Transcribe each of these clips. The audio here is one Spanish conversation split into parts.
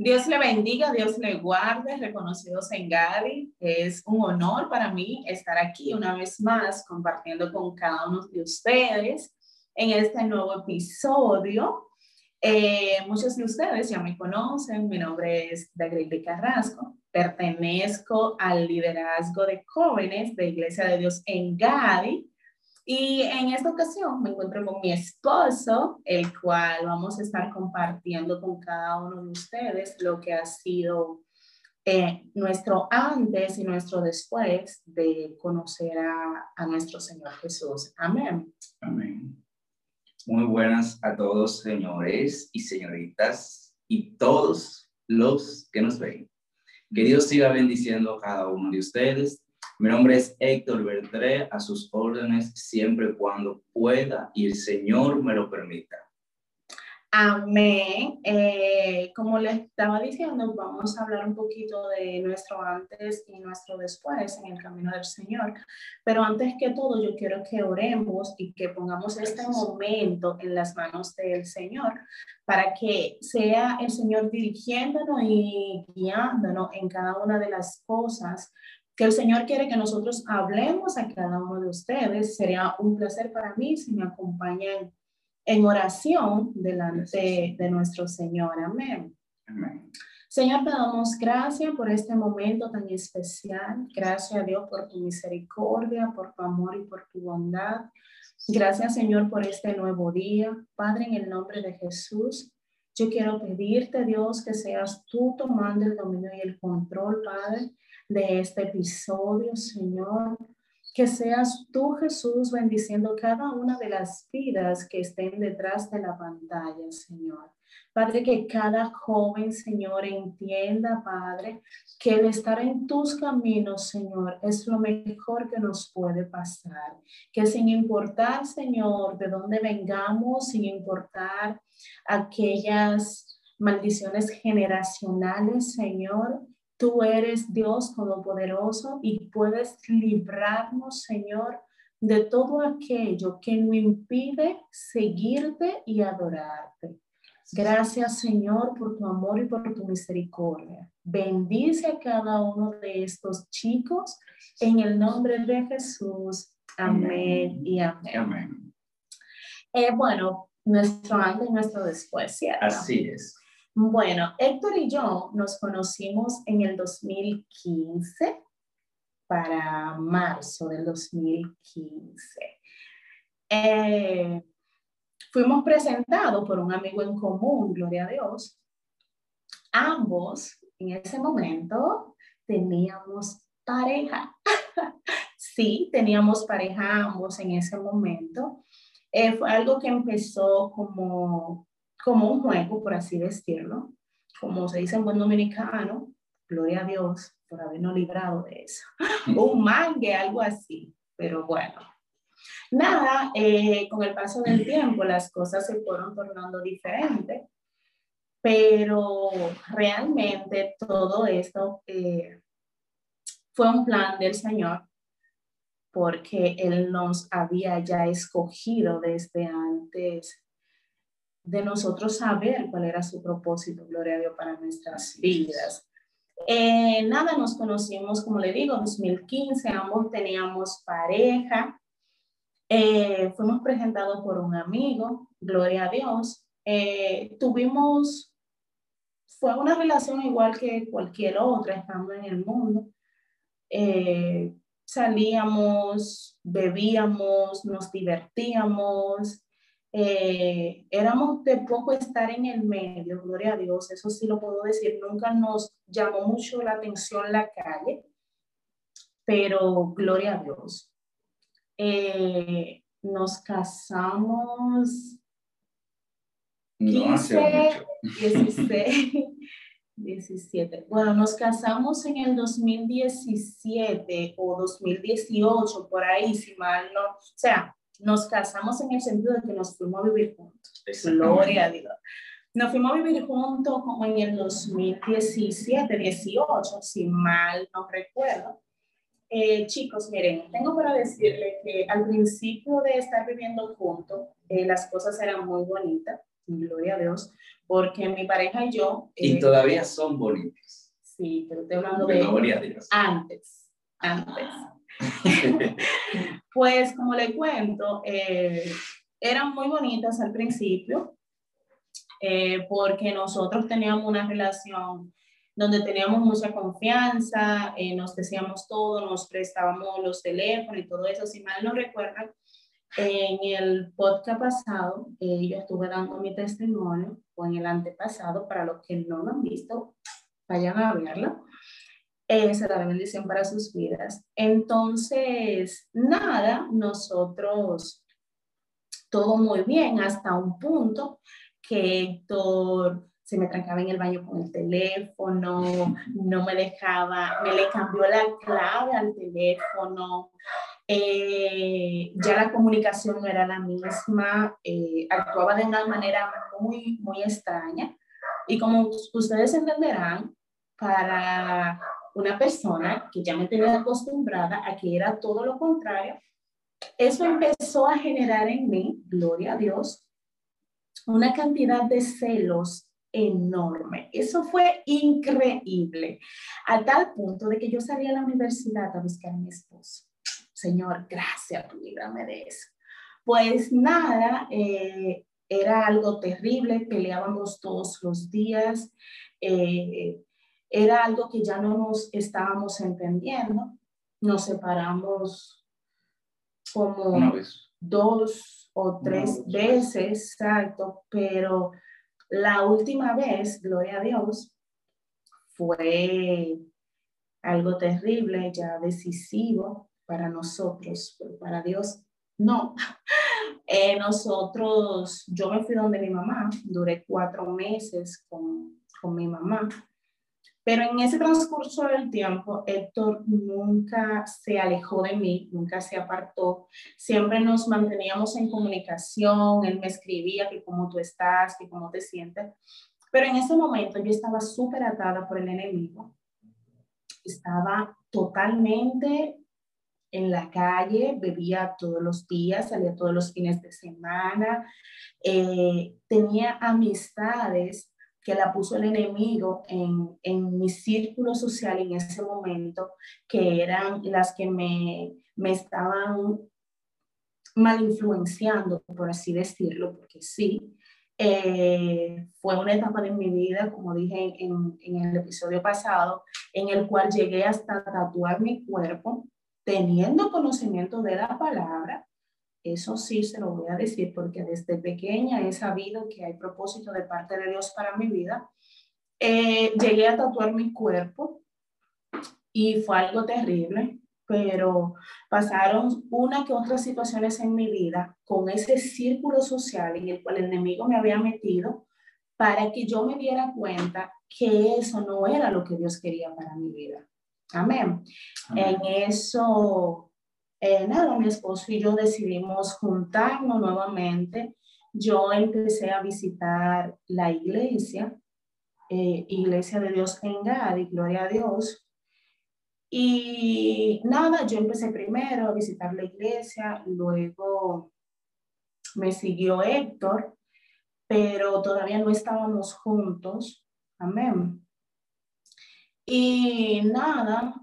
Dios le bendiga, Dios le guarde, reconocidos en Gadi. Es un honor para mí estar aquí una vez más compartiendo con cada uno de ustedes en este nuevo episodio. Eh, muchos de ustedes ya me conocen, mi nombre es Dagril Carrasco, pertenezco al liderazgo de jóvenes de Iglesia de Dios en Gadi y en esta ocasión me encuentro con mi esposo, el cual vamos a estar compartiendo con cada uno de ustedes lo que ha sido eh, nuestro antes y nuestro después de conocer a, a nuestro Señor Jesús. Amén. Amén. Muy buenas a todos, señores y señoritas, y todos los que nos ven. Que Dios siga bendiciendo a cada uno de ustedes mi nombre es Héctor Bertré, a sus órdenes siempre cuando pueda y el Señor me lo permita. Amén. Eh, como les estaba diciendo, vamos a hablar un poquito de nuestro antes y nuestro después en el camino del Señor. Pero antes que todo, yo quiero que oremos y que pongamos este momento en las manos del Señor para que sea el Señor dirigiéndonos y guiándonos en cada una de las cosas que el Señor quiere que nosotros hablemos a cada uno de ustedes. Sería un placer para mí si me acompañan en oración delante de nuestro Señor. Amén. Amén. Señor, te damos gracias por este momento tan especial. Gracias a Dios por tu misericordia, por tu amor y por tu bondad. Gracias, Señor, por este nuevo día. Padre, en el nombre de Jesús, yo quiero pedirte, Dios, que seas tú tomando el dominio y el control, Padre de este episodio, Señor. Que seas tú, Jesús, bendiciendo cada una de las vidas que estén detrás de la pantalla, Señor. Padre, que cada joven, Señor, entienda, Padre, que el estar en tus caminos, Señor, es lo mejor que nos puede pasar. Que sin importar, Señor, de dónde vengamos, sin importar aquellas maldiciones generacionales, Señor, Tú eres Dios Todopoderoso y puedes librarnos, Señor, de todo aquello que nos impide seguirte y adorarte. Gracias, Señor, por tu amor y por tu misericordia. Bendice a cada uno de estos chicos en el nombre de Jesús. Amén, y amén. Eh, bueno, nuestro antes y nuestro después, ¿cierto? Así es. Bueno, Héctor y yo nos conocimos en el 2015, para marzo del 2015. Eh, fuimos presentados por un amigo en común, gloria a Dios. Ambos en ese momento teníamos pareja. sí, teníamos pareja ambos en ese momento. Eh, fue algo que empezó como como un juego, por así decirlo, como se dice en buen dominicano, gloria a Dios por habernos librado de eso, un mangue, algo así, pero bueno. Nada, eh, con el paso del tiempo las cosas se fueron tornando diferentes, pero realmente todo esto eh, fue un plan del Señor porque Él nos había ya escogido desde antes de nosotros saber cuál era su propósito, gloria a Dios, para nuestras vidas. Eh, nada, nos conocimos, como le digo, 2015, ambos teníamos pareja, eh, fuimos presentados por un amigo, gloria a Dios. Eh, tuvimos, fue una relación igual que cualquier otra, estando en el mundo. salíamos, bebíamos, nos divertíamos, eh, éramos de poco estar en el medio, gloria a Dios, eso sí lo puedo decir, nunca nos llamó mucho la atención la calle, pero gloria a Dios. Eh, nos casamos 15, 16, 17. Bueno, nos casamos en el 2017 o 2018, por ahí, si mal no, o sea, nos casamos en el sentido de que nos fuimos a vivir juntos. Gloria a Dios. Nos fuimos a vivir juntos como en el 2017, 18, si mal no recuerdo. Eh, chicos, miren, tengo para decirles que al principio de estar viviendo juntos, eh, las cosas eran muy bonitas. gloria a Dios, porque mi pareja y yo... y eh, todavía son bonitos. Sí, pero estoy hablando de... Gloria a Dios. Antes, antes. pues como le cuento, eh, eran muy bonitas al principio, eh, porque nosotros teníamos una relación donde teníamos mucha confianza, eh, nos decíamos todo, nos prestábamos los teléfonos y todo eso. Si mal no recuerdan, en el podcast pasado eh, yo estuve dando mi testimonio, o en el antepasado, para los que no lo han visto, vayan a verlo. Eh, será la bendición para sus vidas. Entonces, nada, nosotros, todo muy bien hasta un punto que Héctor se me trancaba en el baño con el teléfono, no me dejaba, me le cambió la clave al teléfono, eh, ya la comunicación no era la misma, eh, actuaba de una manera muy, muy extraña. Y como ustedes entenderán, para una persona que ya me tenía acostumbrada a que era todo lo contrario, eso empezó a generar en mí, gloria a Dios, una cantidad de celos enorme. Eso fue increíble, a tal punto de que yo salí a la universidad a buscar a mi esposo. Señor, gracias, líbrame de eso. Pues nada, eh, era algo terrible, peleábamos todos los días, eh, era algo que ya no nos estábamos entendiendo, nos separamos como dos o tres veces, exacto, pero la última vez, gloria a Dios, fue algo terrible, ya decisivo para nosotros, pero para Dios no. Eh, nosotros, yo me fui donde mi mamá, duré cuatro meses con, con mi mamá pero en ese transcurso del tiempo, Héctor nunca se alejó de mí, nunca se apartó. Siempre nos manteníamos en comunicación. Él me escribía que cómo tú estás, que cómo te sientes. Pero en ese momento yo estaba súper atada por el enemigo. Estaba totalmente en la calle, bebía todos los días, salía todos los fines de semana, eh, tenía amistades que la puso el enemigo en, en mi círculo social en ese momento, que eran las que me, me estaban mal influenciando, por así decirlo, porque sí, eh, fue una etapa de mi vida, como dije en, en, el episodio pasado, en el cual llegué hasta tatuar mi cuerpo, teniendo conocimiento de la palabra, eso sí se lo voy a decir porque desde pequeña he sabido que hay propósito de parte de Dios para mi vida. Eh, llegué a tatuar mi cuerpo y fue algo terrible, pero pasaron una que otras situaciones en mi vida con ese círculo social en el cual el enemigo me había metido para que yo me diera cuenta que eso no era lo que Dios quería para mi vida. Amén. Amén. En eso eh, nada, mi esposo y yo decidimos juntarnos nuevamente. Yo empecé a visitar la iglesia, eh, Iglesia de Dios en Gadi, gloria a Dios. Y nada, yo empecé primero a visitar la iglesia, luego me siguió Héctor, pero todavía no estábamos juntos. Amén. Y nada,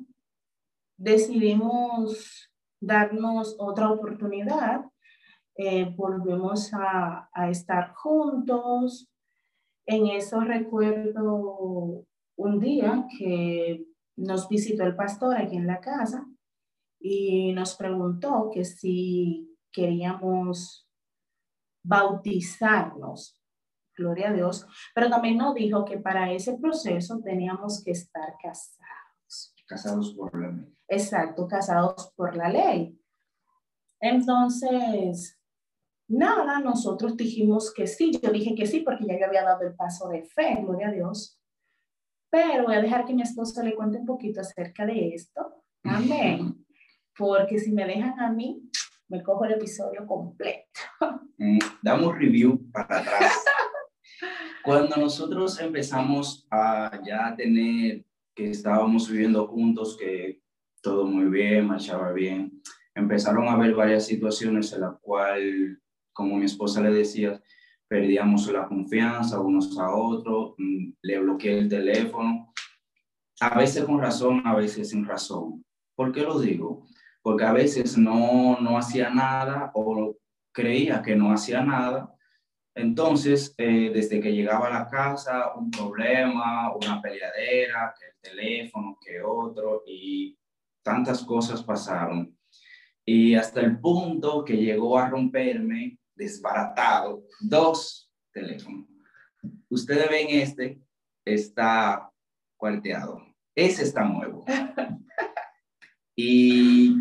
decidimos darnos otra oportunidad. Eh, volvemos a, a, estar juntos. En eso recuerdo un día que nos visitó el pastor aquí en la casa y nos preguntó que si queríamos bautizarnos. Gloria a Dios. Pero también nos dijo que para ese proceso teníamos que estar casados. Casados por la Exacto, casados por la ley. Entonces, nada, nosotros dijimos que sí. Yo dije que sí porque ya yo había dado el paso de fe, gloria a Dios. Pero voy a dejar que mi esposo le cuente un poquito acerca de esto. Amén. Porque si me dejan a mí, me cojo el episodio completo. Mm, damos review para atrás. Cuando nosotros empezamos a ya tener que estábamos viviendo juntos, que todo muy bien, marchaba bien. Empezaron a haber varias situaciones en las cuales, como mi esposa le decía, perdíamos la confianza unos a otros, mm, le bloqueé el teléfono, a veces con razón, a veces sin razón. ¿Por qué lo digo? Porque a veces no, no hacía nada o creía que no hacía nada. Entonces, eh, desde que llegaba a la casa, un problema, una peleadera, que el teléfono, que otro, y tantas cosas pasaron. Y hasta el punto que llegó a romperme desbaratado dos teléfonos. Ustedes ven este, está cuarteado. Ese está nuevo. Y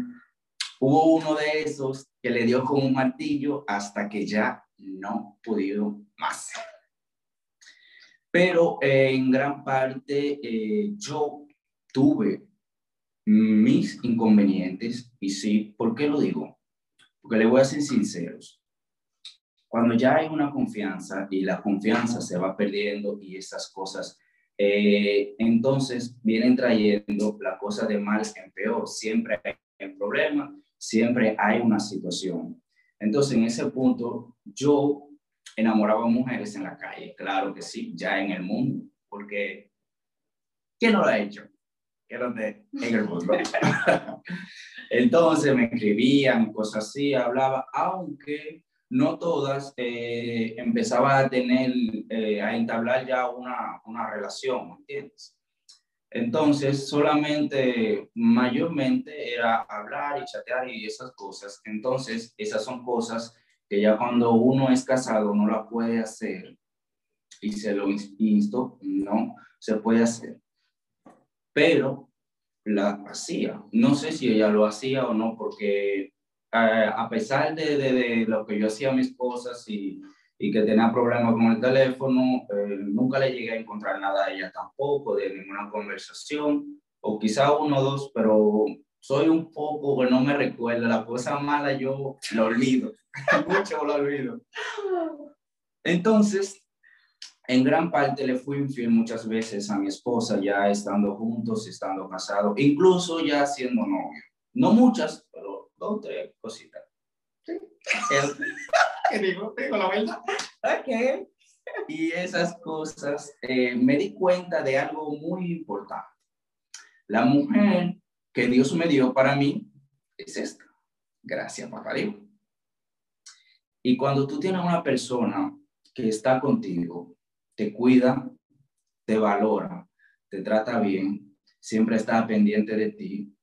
hubo uno de esos que le dio con un martillo hasta que ya no pudo más. Pero eh, en gran parte eh, yo tuve mis inconvenientes y sí, ¿por qué lo digo? Porque le voy a ser sinceros. Cuando ya hay una confianza y la confianza se va perdiendo y esas cosas, eh, entonces vienen trayendo la cosa de mal en peor. Siempre hay un problema, siempre hay una situación. Entonces, en ese punto, yo enamoraba a mujeres en la calle, claro que sí, ya en el mundo, porque ¿quién no lo ha hecho? ¿Qué donde en el mundo? Entonces me escribían cosas así, hablaba, aunque no todas eh, empezaba a tener, eh, a entablar ya una, una relación, ¿entiendes? Entonces, solamente, mayormente era hablar y chatear y esas cosas. Entonces, esas son cosas que ya cuando uno es casado no la puede hacer y se lo insto, no se puede hacer. Pero la hacía. No sé si ella lo hacía o no, porque eh, a pesar de, de, lo que yo hacía a mis cosas y, y que tenía problemas con el teléfono, eh, nunca le llegué a encontrar nada a ella tampoco, de ninguna conversación, o quizá uno o dos, pero soy un poco que no me recuerdo, la cosa mala yo lo olvido, mucho lo olvido. Entonces, en gran parte le fui infiel muchas veces a mi esposa, ya estando juntos, estando casados, incluso ya siendo novio. No muchas, pero dos, tres cositas. Sí. ¿Qué digo? Digo la verdad. Ok. Y esas cosas, eh, me di cuenta de algo muy importante. La mujer que Dios me dio para mí es esta. Gracias, papá Dios. Y cuando tú tienes una persona que está contigo, te cuida, te valora, te trata bien, siempre está pendiente de ti,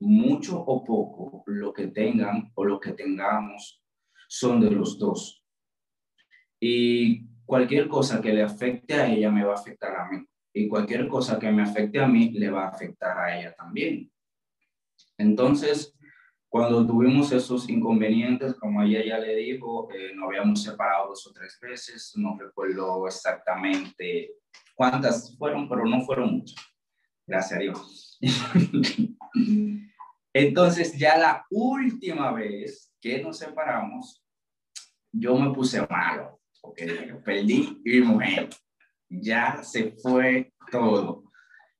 mucho o poco, lo que tengan o lo que tengamos son de los dos. Y cualquier cosa que le afecte a ella me va a afectar a mí. Y cualquier cosa que me afecte a mí le va a afectar a ella también. Entonces, cuando tuvimos esos inconvenientes, como ella ya le dijo, eh, nos habíamos separado dos o tres veces, no recuerdo exactamente cuántas fueron, pero no fueron muchas. Gracias a Dios. Entonces, ya la última vez que nos separamos, yo me puse malo, porque perdí mi mujer. Ya se fue todo.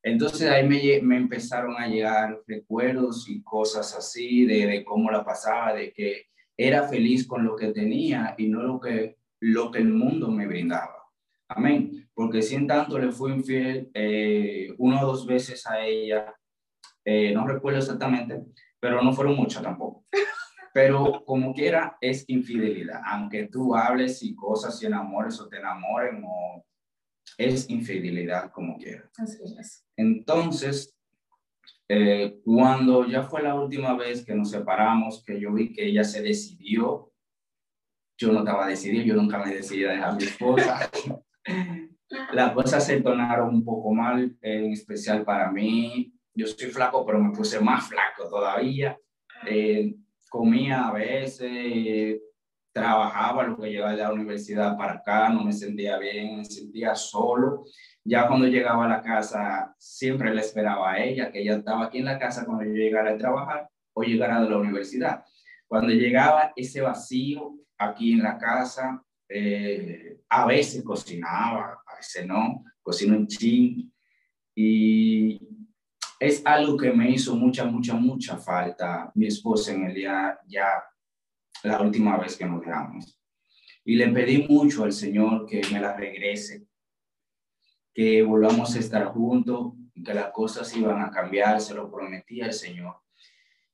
Entonces ahí me, me, empezaron a llegar recuerdos y cosas así de, de, cómo la pasaba, de que era feliz con lo que tenía y no lo que, lo que el mundo me brindaba. Amén. Porque si en tanto le fui infiel eh, una o dos veces a ella, eh, no recuerdo exactamente, pero no fueron muchas tampoco. Pero como quiera, es infidelidad. Aunque tú hables y cosas y enamores o te enamoren, o es infidelidad como quiera. Así es. Entonces, eh, cuando ya fue la última vez que nos separamos, que yo vi que ella se decidió, yo no estaba decidido, yo nunca me decidí a dejar a mi esposa. Las cosas se tornaron un poco mal, en especial para mí yo soy flaco, pero me puse más flaco todavía. Eh, comía a veces, trabajaba lo que llegaba de la universidad para acá, no me sentía bien, me sentía solo. Ya cuando llegaba a la casa, siempre le esperaba a ella, que ella estaba aquí en la casa cuando yo llegara a trabajar o llegara de la universidad. Cuando llegaba ese vacío aquí en la casa, eh, a veces cocinaba, a veces no, cocino en chin. Y es algo que me hizo mucha, mucha, mucha falta mi esposa en el día ya la última vez que nos dejamos. Y le pedí mucho al Señor que me la regrese, que volvamos a estar juntos que las cosas iban a cambiar, se lo prometí al Señor.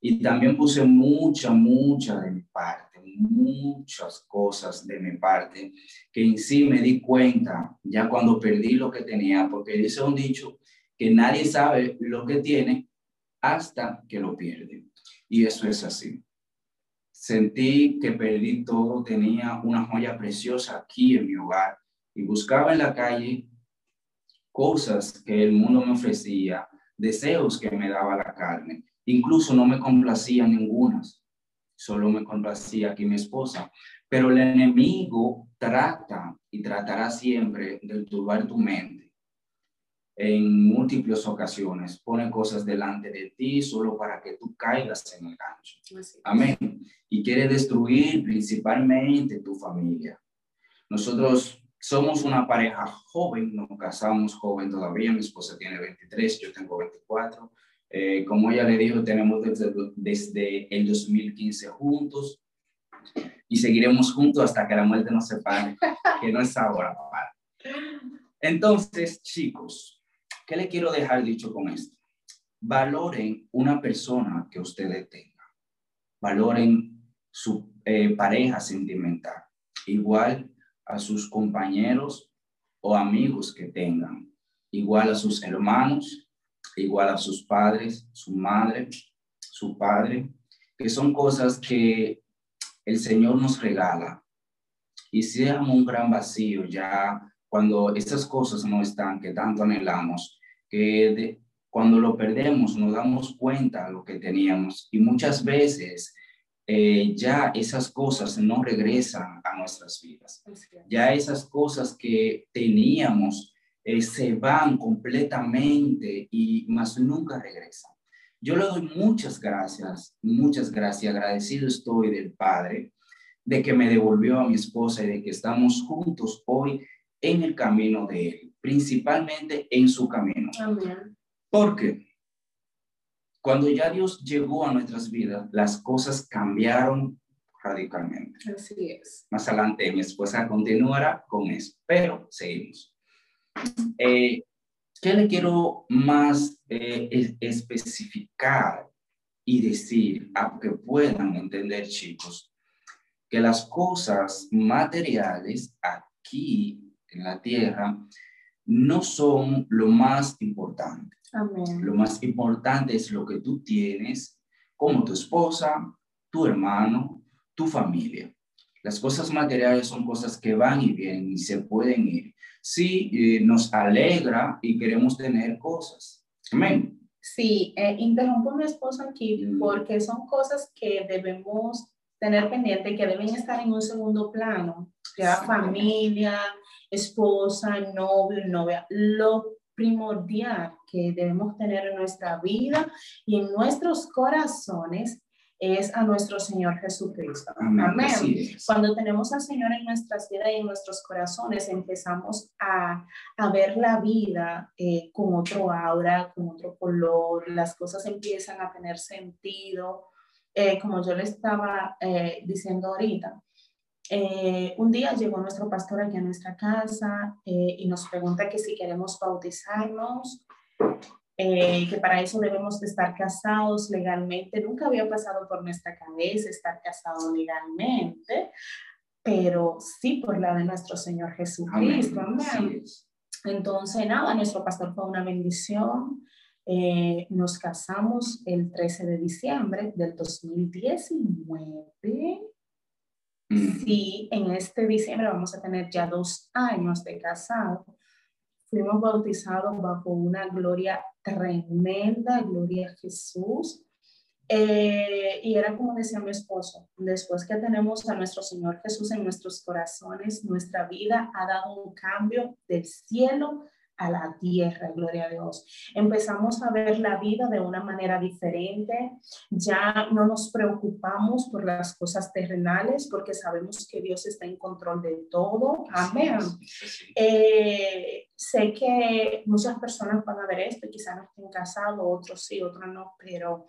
Y también puse mucha, mucha de mi parte, muchas cosas de mi parte, que en sí me di cuenta ya cuando perdí lo que tenía, porque dice un dicho que nadie sabe lo que tiene hasta que lo pierde. Y eso es así. Sentí que perdí todo, tenía una joya preciosa aquí en mi hogar y buscaba en la calle cosas que el mundo me ofrecía, deseos que me daba la carne. Incluso no me complacía ninguna, solo me complacía aquí mi esposa. Pero el enemigo trata y tratará siempre de turbar tu mente en múltiples ocasiones. Pone cosas delante de ti solo para que tú caigas en el gancho. Amén. Y quiere destruir principalmente tu familia. Nosotros somos una pareja joven, nos casamos joven todavía, mi esposa tiene 23, yo tengo 24. Eh, como ella le dijo, tenemos desde, desde el 2015 juntos y seguiremos juntos hasta que la muerte nos separe, que no es ahora, papá. Entonces, chicos, ¿Qué le quiero dejar dicho con esto? Valoren una persona que ustedes tengan. Valoren su eh, pareja sentimental. Igual a sus compañeros o amigos que tengan. Igual a sus hermanos. Igual a sus padres, su madre, su padre. Que son cosas que el Señor nos regala. Y si un gran vacío ya cuando esas cosas no están que tanto anhelamos, que cuando lo perdemos nos damos cuenta de lo que teníamos y muchas veces eh, ya esas cosas no regresan a nuestras vidas. Ya esas cosas que teníamos eh, se van completamente y más nunca regresan. Yo le doy muchas gracias, muchas gracias, agradecido estoy del Padre de que me devolvió a mi esposa y de que estamos juntos hoy en el camino de Él, principalmente en su camino. Amén. Porque cuando ya Dios llegó a nuestras vidas, las cosas cambiaron radicalmente. Así es. Más adelante mi esposa continuará con eso, pero seguimos. Eh, ¿Qué le quiero más eh, especificar y decir a que puedan entender, chicos? Que las cosas materiales aquí en la tierra no son lo más importante. Lo más importante es lo que tú tienes como tu esposa, tu hermano, tu familia. Las cosas materiales son cosas que van y vienen y se pueden ir. Sí, eh, nos alegra y queremos tener cosas. Amén. Sí, eh, interrumpo a mi esposa aquí mm. porque son cosas que debemos tener pendiente, que deben estar en un segundo plano. Ya familia, esposa, novio, novia, lo primordial que debemos tener en nuestra vida y en nuestros corazones es a nuestro Señor Jesucristo. Amén. Cuando tenemos al Señor en nuestras vidas y en nuestros corazones, empezamos a, a ver la vida eh, con otro aura, con otro color, las cosas empiezan a tener sentido, eh, como yo le estaba eh, diciendo ahorita. Eh, un día llegó nuestro pastor aquí a nuestra casa eh, y nos pregunta que si queremos bautizarnos, eh, que para eso debemos de estar casados legalmente. Nunca había pasado por nuestra cabeza estar casado legalmente, pero sí por la de nuestro Señor Jesucristo. Entonces, nada, nuestro pastor fue una bendición. nos casamos el 13 de diciembre del 2019 Sí, en este diciembre vamos a tener ya dos años de casado. Fuimos bautizados bajo una gloria tremenda, gloria a Jesús. Eh, y era como decía mi esposo, después que tenemos a nuestro Señor Jesús en nuestros corazones, nuestra vida ha dado un cambio del cielo a la tierra, gloria a Dios. Empezamos a ver la vida de una manera diferente, ya no nos preocupamos por las cosas terrenales porque sabemos que Dios está en control de todo. Amén. Eh, sé que muchas personas van a ver esto quizás no estén casados, otros sí, otros no, pero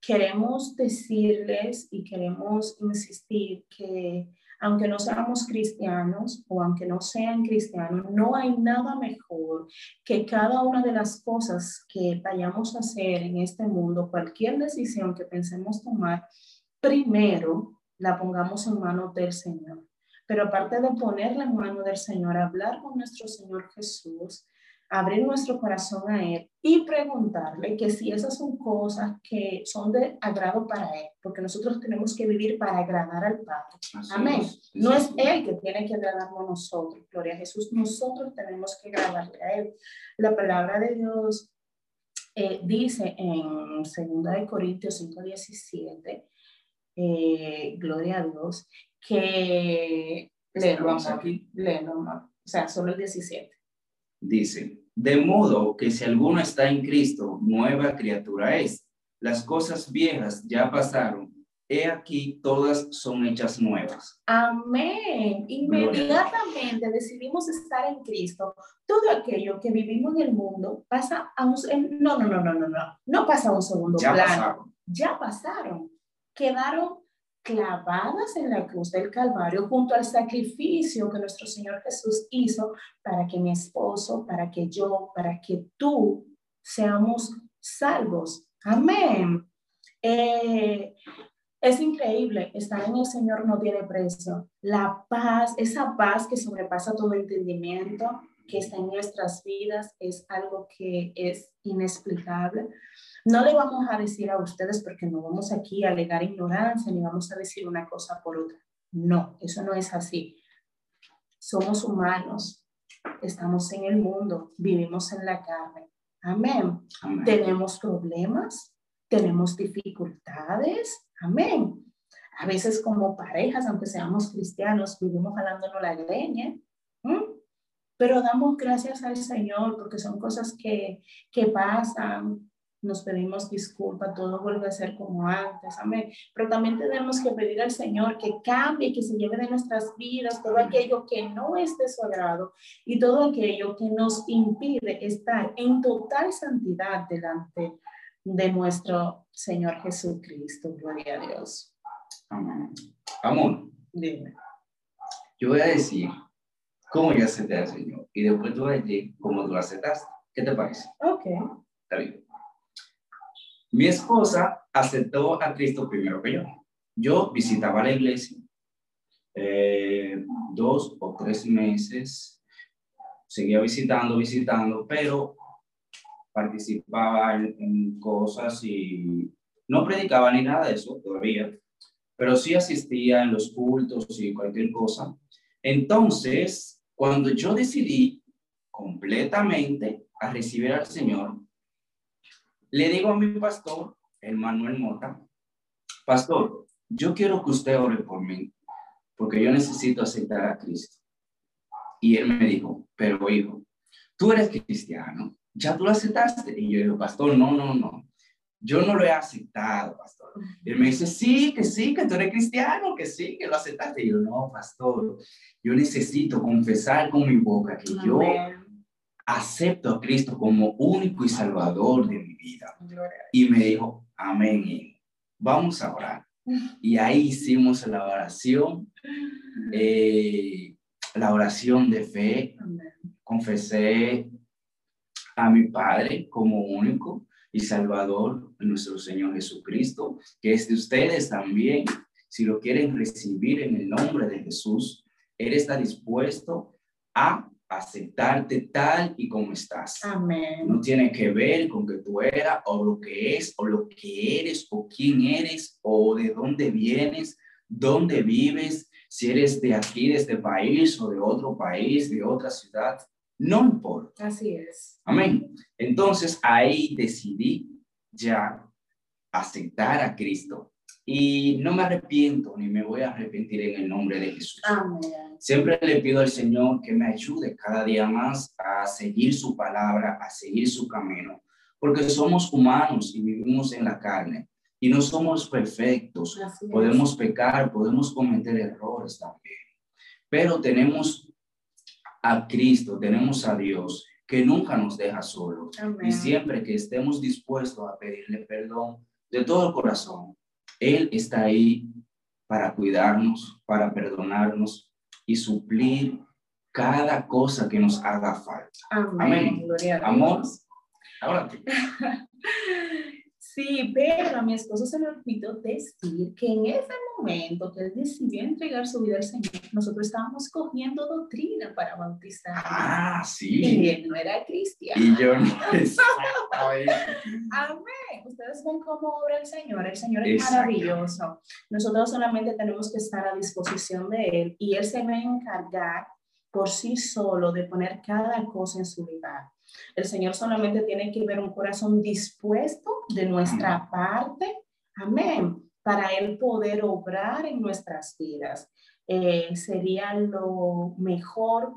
queremos decirles y queremos insistir que aunque no seamos cristianos o aunque no sean cristianos, no hay nada mejor que cada una de las cosas que vayamos a hacer en este mundo, cualquier decisión que pensemos tomar, primero la pongamos en manos del Señor. Pero aparte de ponerla en manos del Señor, hablar con nuestro Señor Jesús, abrir nuestro corazón a Él y preguntarle que si esas son cosas que son de agrado para Él, porque nosotros tenemos que vivir para agradar al Padre. Amén. No es Él que tiene que agradarnos nosotros, gloria a Jesús, nosotros tenemos que agradarle a Él. La palabra de Dios eh, dice en 2 Corintios 5:17, eh, gloria a Dios, que... Léelo, aquí. Léelo, O sea, solo el 17 dice, de modo que si alguno está en Cristo, nueva criatura es. Las cosas viejas ya pasaron. He aquí, todas son hechas nuevas. Amén. Inmediatamente decidimos estar en Cristo. Todo aquello que vivimos en el mundo pasa a un... No, no, no, no, no, no. No pasa a un segundo ya Pasaron. Ya pasaron. Quedaron clavadas en la cruz del Calvario junto al sacrificio que nuestro Señor Jesús hizo para que mi esposo, para que yo, para que tú seamos salvos. Amén. Eh, es increíble, estar en el Señor no tiene precio. La paz, esa paz que sobrepasa todo entendimiento, que está en nuestras vidas, es algo que es inexplicable. No le vamos a decir a ustedes porque no vamos aquí a alegar ignorancia ni vamos a decir una cosa por otra. No, eso no es así. Somos humanos, estamos en el mundo, vivimos en la carne. Amén. Tenemos problemas, tenemos dificultades. Amén. A veces como parejas, aunque seamos cristianos, vivimos jalándonos la greña. Pero damos gracias al Señor porque son cosas que, que pasan, nos pedimos disculpas, todo vuelve a ser como antes, amén. Pero también tenemos que pedir al Señor que cambie, que se lleve de nuestras vidas todo aquello que no es de su agrado y todo aquello que nos impide estar en total santidad delante de nuestro Señor Jesucristo. Gloria a Dios. Amén. Amor. Dime. Yo voy a decir cómo yo acepté al Señor y después tú vas a decir cómo tú lo aceptaste. ¿Qué te parece? Ok. Está bien. Mi esposa aceptó a Cristo primero que yo. Yo visitaba la iglesia eh, dos o tres meses, seguía visitando, visitando, pero participaba en, cosas y no predicaba ni nada de eso todavía, pero sí asistía en los cultos y cualquier cosa. Entonces, cuando yo decidí completamente a recibir al Señor, le digo a mi pastor, el Manuel Mota, pastor, yo quiero que usted ore por mí, porque yo necesito aceptar a Cristo. Y él me dijo, pero hijo, tú eres cristiano, ya tú lo aceptaste. Y yo digo, pastor, no, no, no, yo no lo he aceptado, pastor. Y él me dice, sí, que sí, que tú eres cristiano, que sí, que lo aceptaste. Y yo, no, pastor, yo necesito confesar con mi boca que yo acepto a Cristo como único y salvador de mi vida. Y me dijo, amén, vamos a orar. Y ahí hicimos la oración, eh, la oración de fe. Confesé a mi Padre como único y salvador, nuestro Señor Jesucristo, que es de ustedes también. Si lo quieren recibir en el nombre de Jesús, Él está dispuesto a aceptarte tal y como estás. Amén. No tiene que ver con que tú eras o lo que es o lo que eres o quién eres o de dónde vienes, dónde vives, si eres de aquí, de este país o de otro país, de otra ciudad. No importa. Así es. Amén. Entonces ahí decidí ya aceptar a Cristo y no me arrepiento ni me voy a arrepentir en el nombre de Jesús. Amén. Siempre le pido al Señor que me ayude cada día más a seguir su palabra, a seguir su camino, porque somos humanos y vivimos en la carne y no somos perfectos. podemos pecar, podemos cometer errores también, pero tenemos a Cristo, tenemos a Dios que nunca nos deja solos y siempre que estemos dispuestos a pedirle perdón de todo el corazón, él está ahí para cuidarnos, para perdonarnos y suplir cada cosa que nos haga falta. Amén. Amor. Ahora Sí, pero a mi esposo se le olvidó decir que en ese momento que él decidió entregar su vida al Señor, nosotros estábamos cogiendo doctrina para bautizar. Ah, sí. Y él no era cristiano. Y yo no. Amén. Ustedes ven cómo obra el Señor. El Señor es maravilloso. Nosotros solamente tenemos que estar a disposición de Él y Él se va a encargar por sí solo de poner cada cosa en su lugar. El Señor solamente tiene que ver un corazón dispuesto de nuestra parte. Amén. Para Él poder obrar en nuestras vidas. Eh, sería lo mejor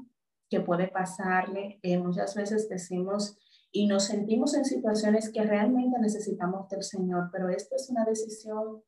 que puede pasarle. Eh, muchas veces decimos y nos sentimos en situaciones que realmente necesitamos del Señor, pero esto es una decisión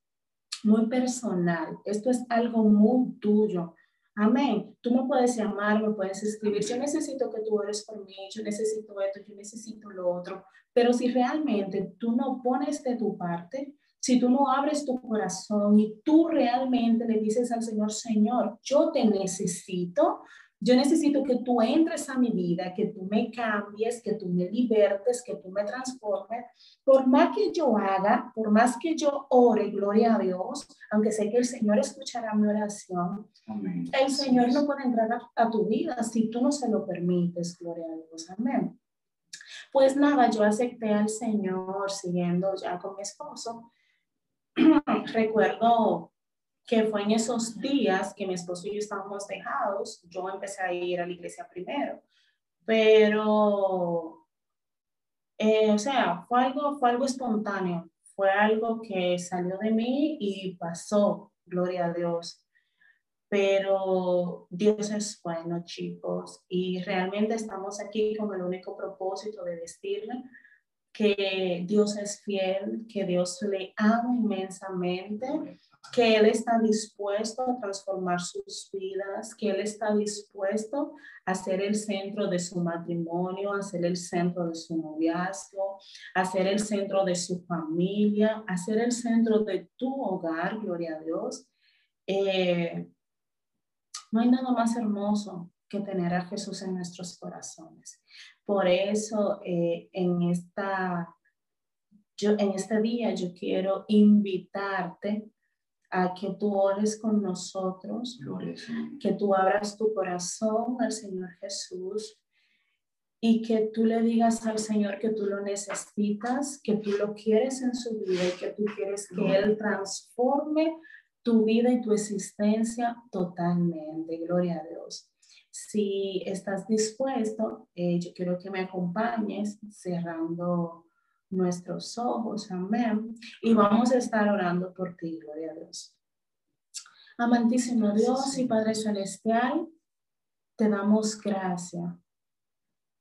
muy personal. Esto es algo muy tuyo. Amén. Tú me puedes llamar, me puedes escribir. Yo necesito que tú ores por mí, yo necesito esto, yo necesito lo otro. Pero si realmente tú no pones de tu parte, si tú no abres tu corazón y tú realmente le dices al Señor, Señor, yo te necesito, yo necesito que tú entres a mi vida, que tú me cambies, que tú me libertes, que tú me transformes. Por más que yo haga, por más que yo ore, gloria a Dios, aunque sé que el Señor escuchará mi oración, el Señor no puede entrar a, tu vida si tú no se lo permites, gloria a Dios. Amén. Pues nada, yo acepté al Señor siguiendo ya con mi esposo. Recuerdo que fue en esos días que mi esposo y yo estábamos dejados, yo empecé a ir a la iglesia primero, pero, eh, o sea, fue algo, fue algo espontáneo, fue algo que salió de mí y pasó, gloria a Dios. Pero Dios es bueno, chicos, y realmente estamos aquí con el único propósito de decirle que Dios es fiel, que Dios le ama inmensamente que Él está dispuesto a transformar sus vidas, que Él está dispuesto a ser el centro de su matrimonio, a ser el centro de su noviazgo, a ser el centro de su familia, a ser el centro de tu hogar, gloria a Dios. Eh, no hay nada más hermoso que tener a Jesús en nuestros corazones. Por eso, eh, en, esta, yo, en este día, yo quiero invitarte a que tú ores con nosotros, que tú abras tu corazón al Señor Jesús y que tú le digas al Señor que tú lo necesitas, que tú lo quieres en su vida y que tú quieres que Él transforme tu vida y tu existencia totalmente. Gloria a Dios. Si estás dispuesto, eh, yo quiero que me acompañes cerrando nuestros ojos, amén. Y vamos a estar orando por ti, gloria a Dios. Amantísimo Dios y Padre Celestial, te damos gracias.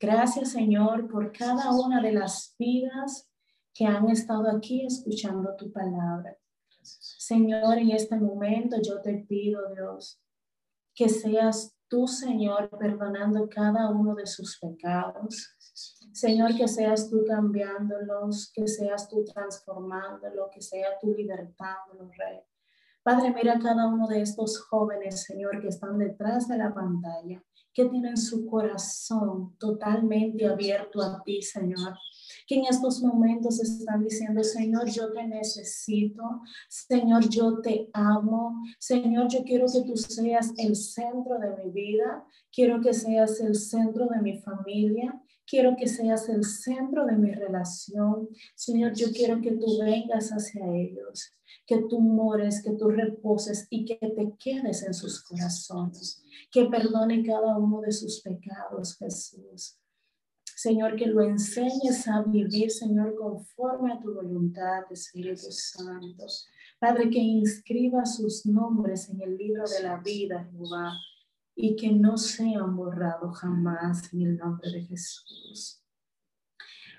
Gracias, Señor, por cada una de las vidas que han estado aquí escuchando tu palabra. Señor, en este momento yo te pido, Dios, que seas tú, Señor, perdonando cada uno de sus pecados. Señor, que seas tú cambiándolos, que seas tú transformándolo, que sea tú libertándolo, Rey. Padre, mira cada uno de estos jóvenes, Señor, que están detrás de la pantalla, que tienen su corazón totalmente abierto a ti, Señor. Que en estos momentos están diciendo, Señor, yo te necesito, Señor, yo te amo, Señor, yo quiero que tú seas el centro de mi vida, quiero que seas el centro de mi familia, quiero que seas el centro de mi relación. Señor, yo quiero que tú vengas hacia ellos, que tú mores, que tú reposes y que te quedes en sus corazones, que perdone cada uno de sus pecados, Jesús. Señor, que lo enseñes a vivir, Señor, conforme a tu voluntad, Espíritu Santo. Padre, que inscriba sus nombres en el libro de la vida, Jehová, y que no sean borrados jamás en el nombre de Jesús.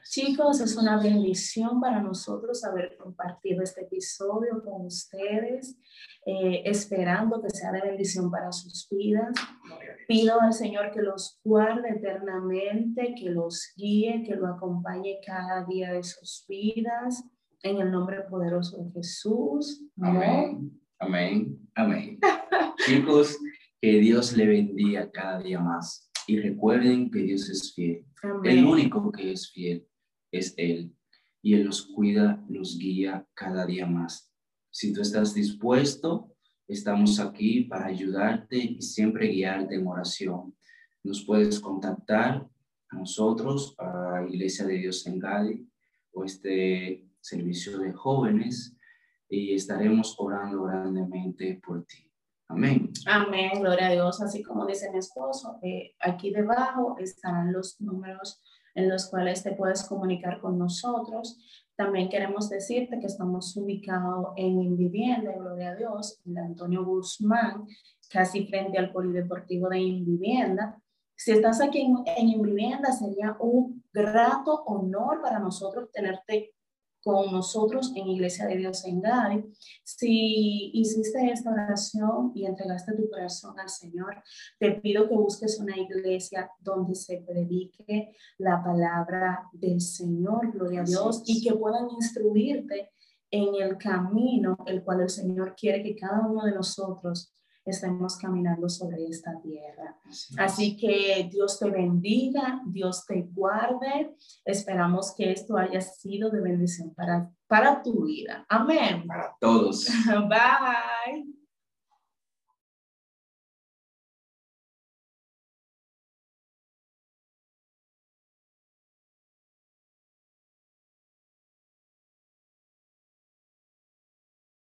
Chicos, es una bendición para nosotros haber compartido este episodio con ustedes, eh, esperando que sea de bendición para sus vidas. Pido al Señor que los guarde eternamente, que los guíe, que lo acompañe cada día de sus vidas. En el nombre poderoso de Jesús. Amén. Amén. Amén. Chicos, que Dios le bendiga cada día más. Y recuerden que Dios es fiel. El único que es fiel es Él. Y Él los cuida, los guía cada día más. Si tú estás dispuesto, estamos aquí para ayudarte y siempre guiarte en oración. Nos puedes contactar a nosotros, a Iglesia de Dios en Gali, o este servicio de jóvenes, y estaremos orando grandemente por ti. Amén. Amén, gloria a Dios. Así como dice mi esposo, eh, aquí debajo estarán los números en los cuales te puedes comunicar con nosotros. También queremos decirte que estamos ubicados en Invivienda, gloria a Dios, en Antonio Guzmán, casi frente al Polideportivo de Invivienda. Si estás aquí en, en Invivienda, sería un grato honor para nosotros tenerte con nosotros en Iglesia de Dios en Gadi. Si hiciste esta oración y entregaste tu corazón al Señor, te pido que busques una iglesia donde se predique la palabra del Señor, gloria a Dios, y que puedan instruirte en el camino el cual el Señor quiere que cada uno de nosotros estemos caminando sobre esta tierra. Así, que Dios te bendiga, Dios te guarde. Esperamos que esto haya sido de bendición para, para tu vida. Amén. Para todos. Bye.